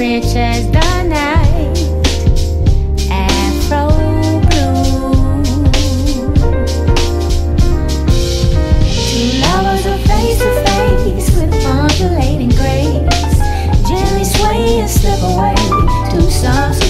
rich as the night. Afro blue. Two lovers are face to face With undulating grace. Gently sway and slip away Two songs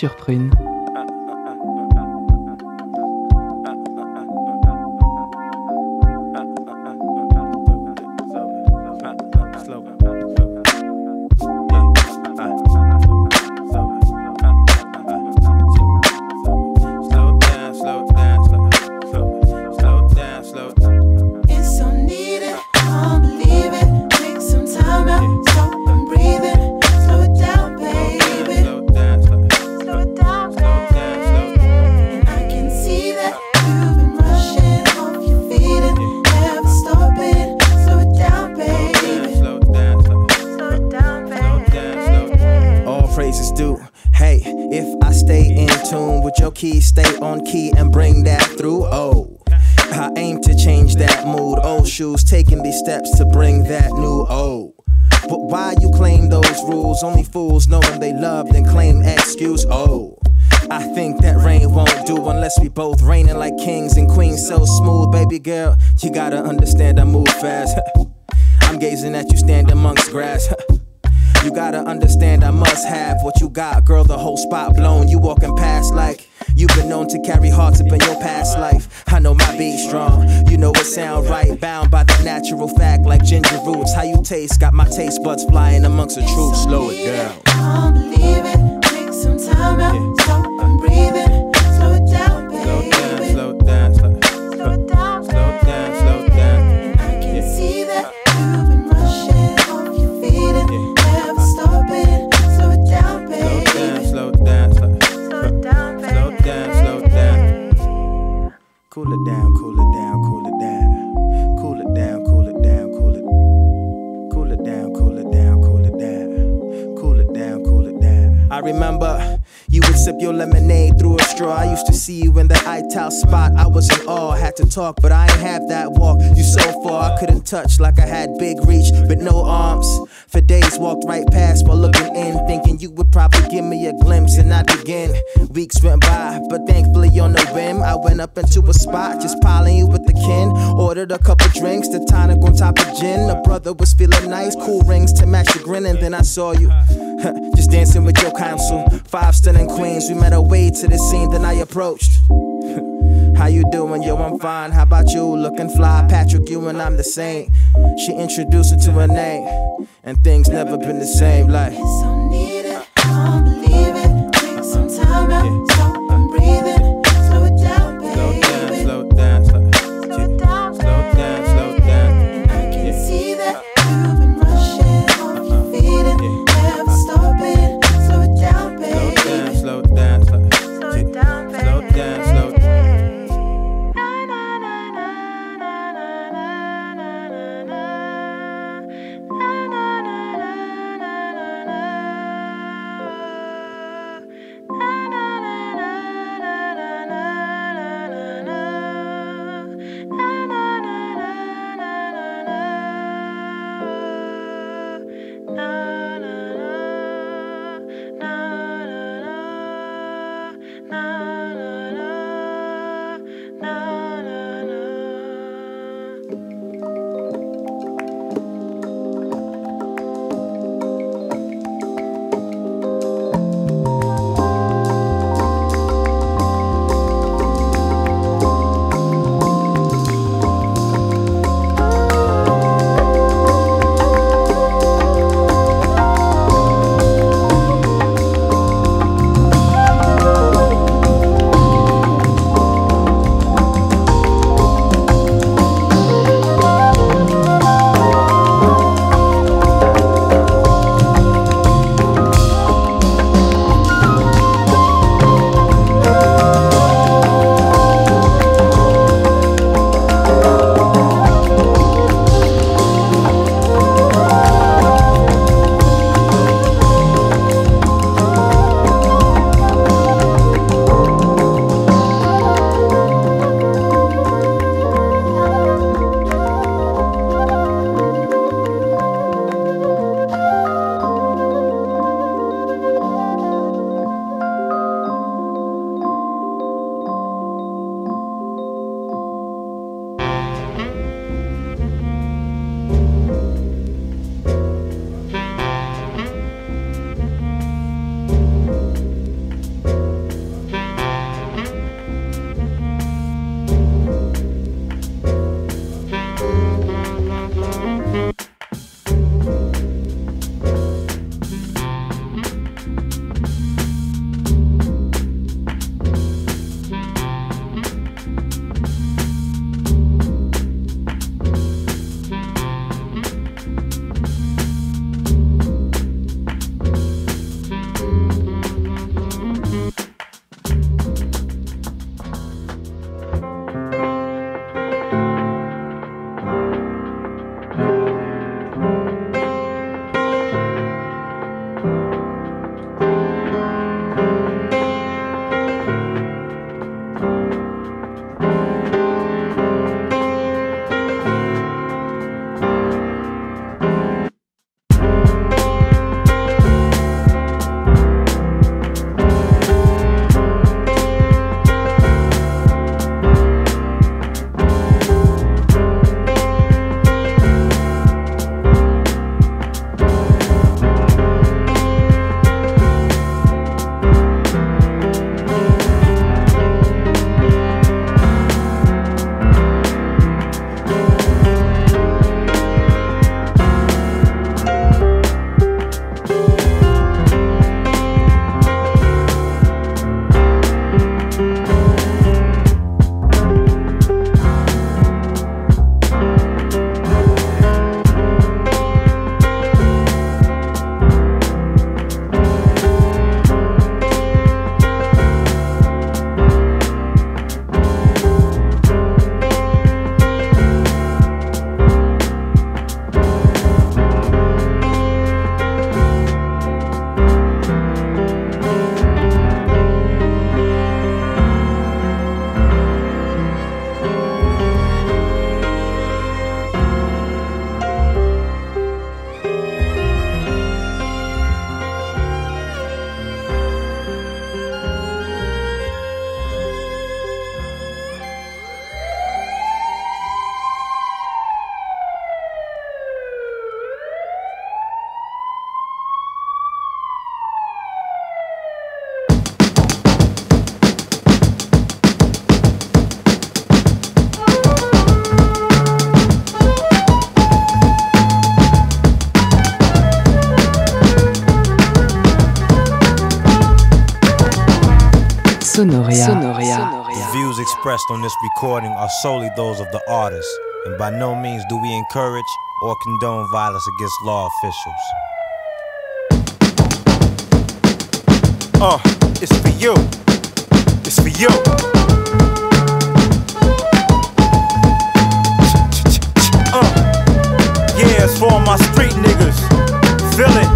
surprise. Girl. You gotta understand I move fast. I'm gazing at you stand amongst grass. You gotta understand I must have what you got, girl. The whole spot blown. You walking past like you've been known to carry hearts up in your past life. I know my beat strong. You know it sound right. Bound by the natural fact like ginger roots. How you taste? Got my taste buds flying amongst the truth. Slow it down. Can't believe it. Take some time out, see you in the high ital spot. I was in awe, had to talk, but I ain't have that walk. You so far, I couldn't touch like I had big reach, but no arms. For days, walked right past while looking in, thinking you would probably give me a glimpse and I'd begin. Weeks went by, but thankfully on the rim, I went up into a spot, just piling you with the kin. Ordered a couple drinks, the tonic on top of gin. The brother was feeling nice, cool rings to match the grin, and then I saw you. Just dancing with your counsel. Five stunning queens, we met our way to the scene, then I approached. How you doing? Yo, I'm fine. How about you? Looking fly, Patrick, you and I'm the same. She introduced her to her name, and things never been the same. Like, It's so needed, can't believe it. Take some time out, expressed on this recording are solely those of the artist, and by no means do we encourage or condone violence against law officials. Uh, it's for you. It's for you. Uh, yeah, it's for my street niggas. Feel it.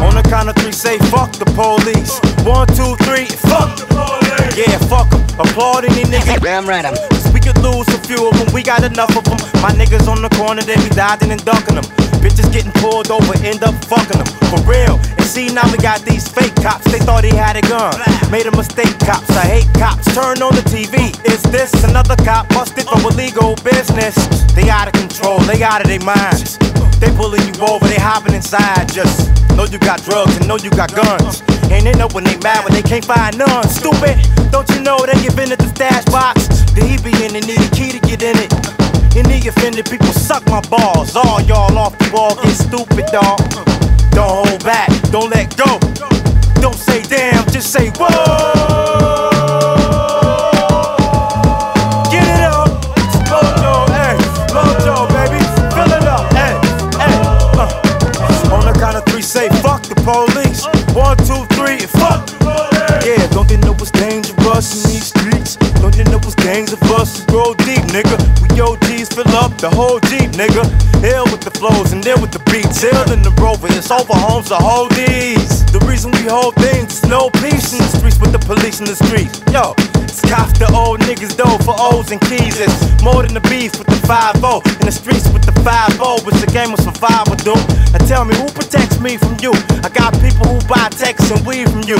On the count of three, say fuck the police. One, two, three, fuck the police. Yeah, fuck them. Applaud any nigga. Damn right, I'm. Cause we could lose a few of them, we got enough of them. My niggas on the corner, they be dodging and ducking them. Bitches getting pulled over, end up fucking them. For real. And see, now we got these fake cops. They thought he had a gun. Made a mistake, cops. I hate cops. Turn on the TV. Is this another cop busted for illegal business? They out of control, they out of their minds. They pulling you over, they hopping inside. Just know you got drugs and know you got guns. And they know when they mad when they can't find none. Stupid, don't you know they give in at the stash box? The he be in and need a key to get in it. Any offended people suck my balls. All y'all off the wall get stupid, dog. Don't hold back, don't let go. Don't say damn, just say whoa. The whole Jeep, nigga. Ill with the flows and ill with the beats. Ill in the rover, it's over homes to hold these. The reason we hold things is no peace in the streets with the police in the streets. Yo, it's cops the old niggas though for O's and keys. It's more than the beef with the 5 In the streets with the 5 It's a game of survival, dude. Now tell me who protects me from you? I got people who buy texts and weed from you.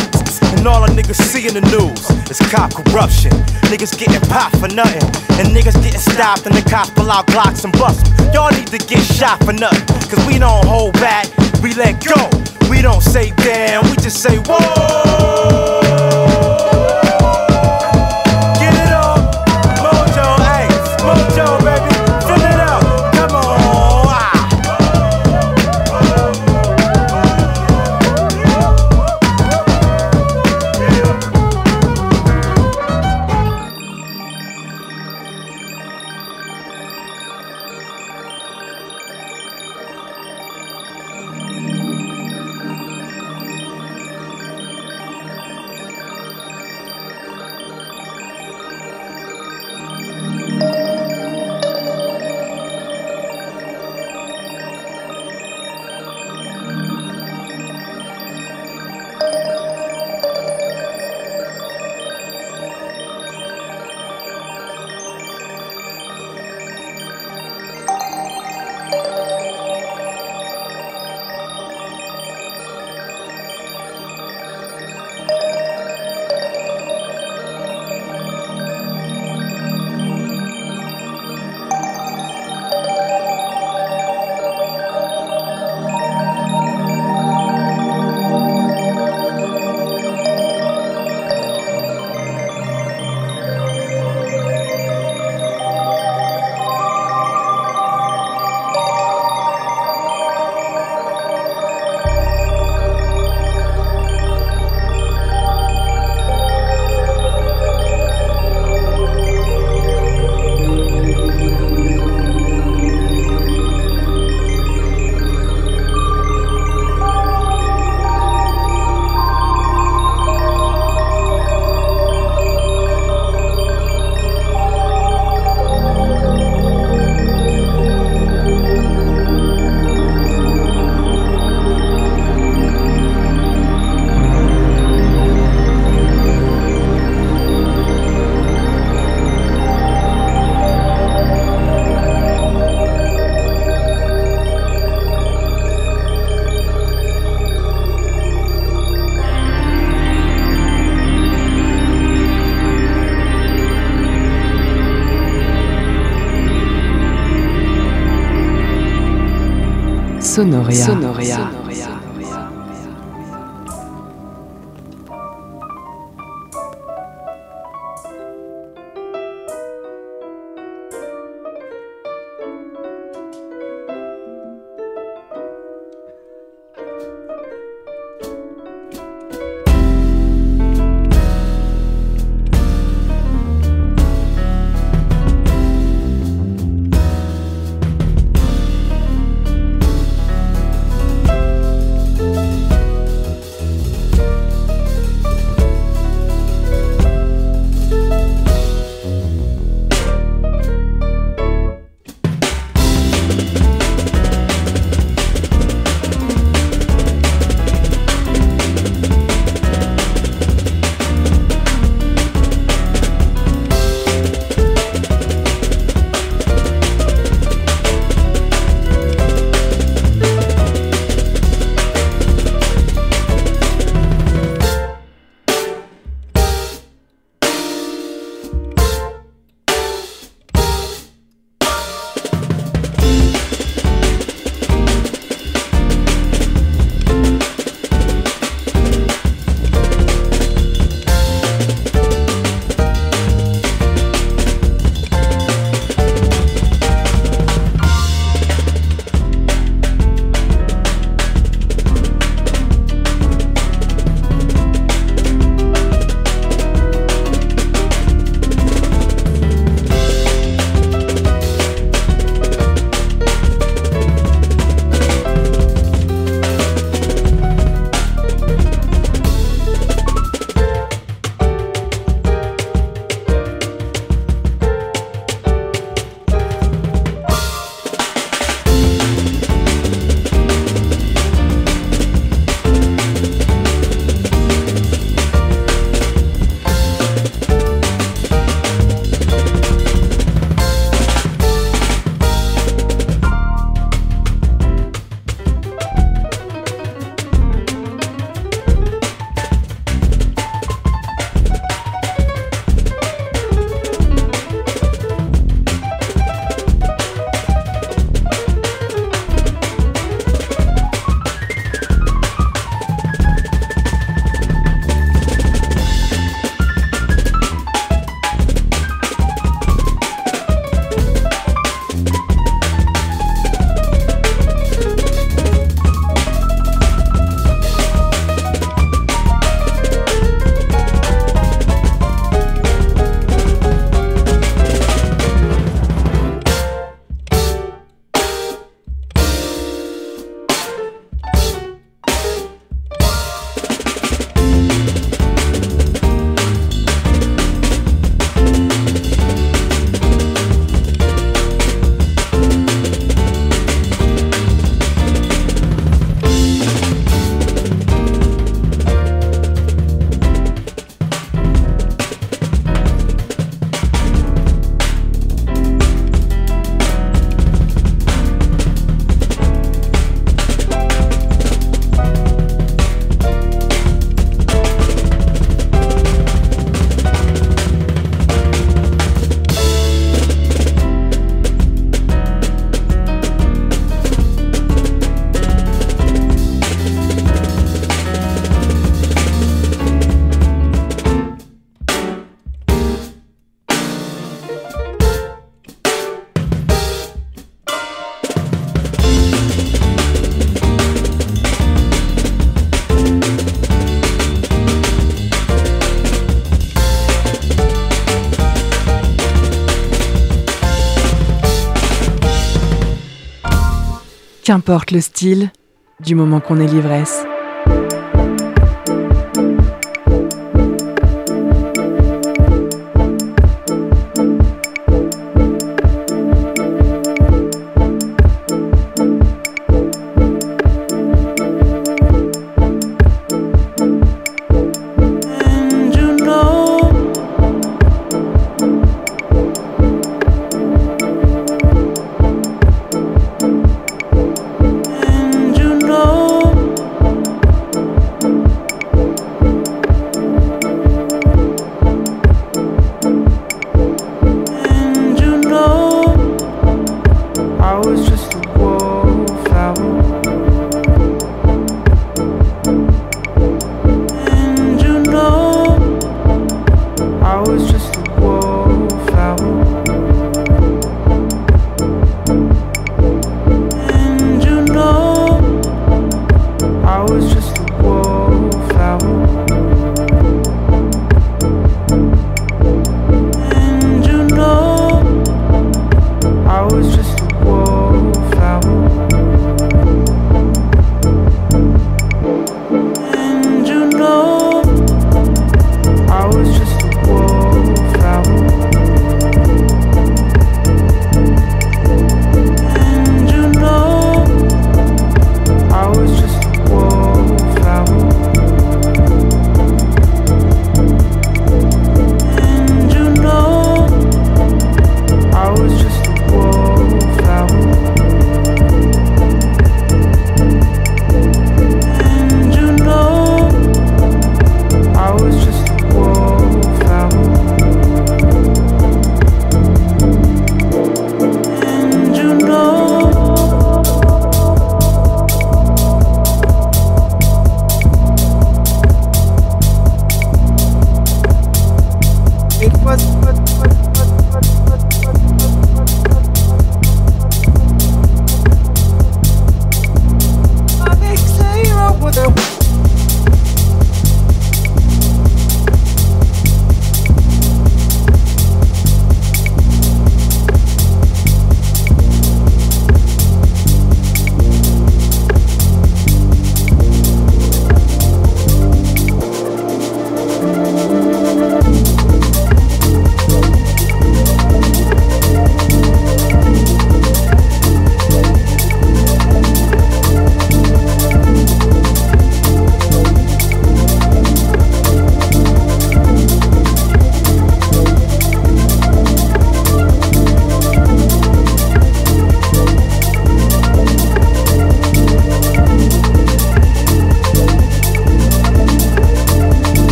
And all the niggas see in the news is cop corruption. Niggas getting popped for nothing. And niggas getting stopped and the cops pull out Glocks and bust 'em. Y'all need to get shot for nothing. Cause we don't hold back, we let go. We don't say damn, we just say whoa. Sonoria. Sonoria. Qu'importe le style, du moment qu'on est l'ivresse.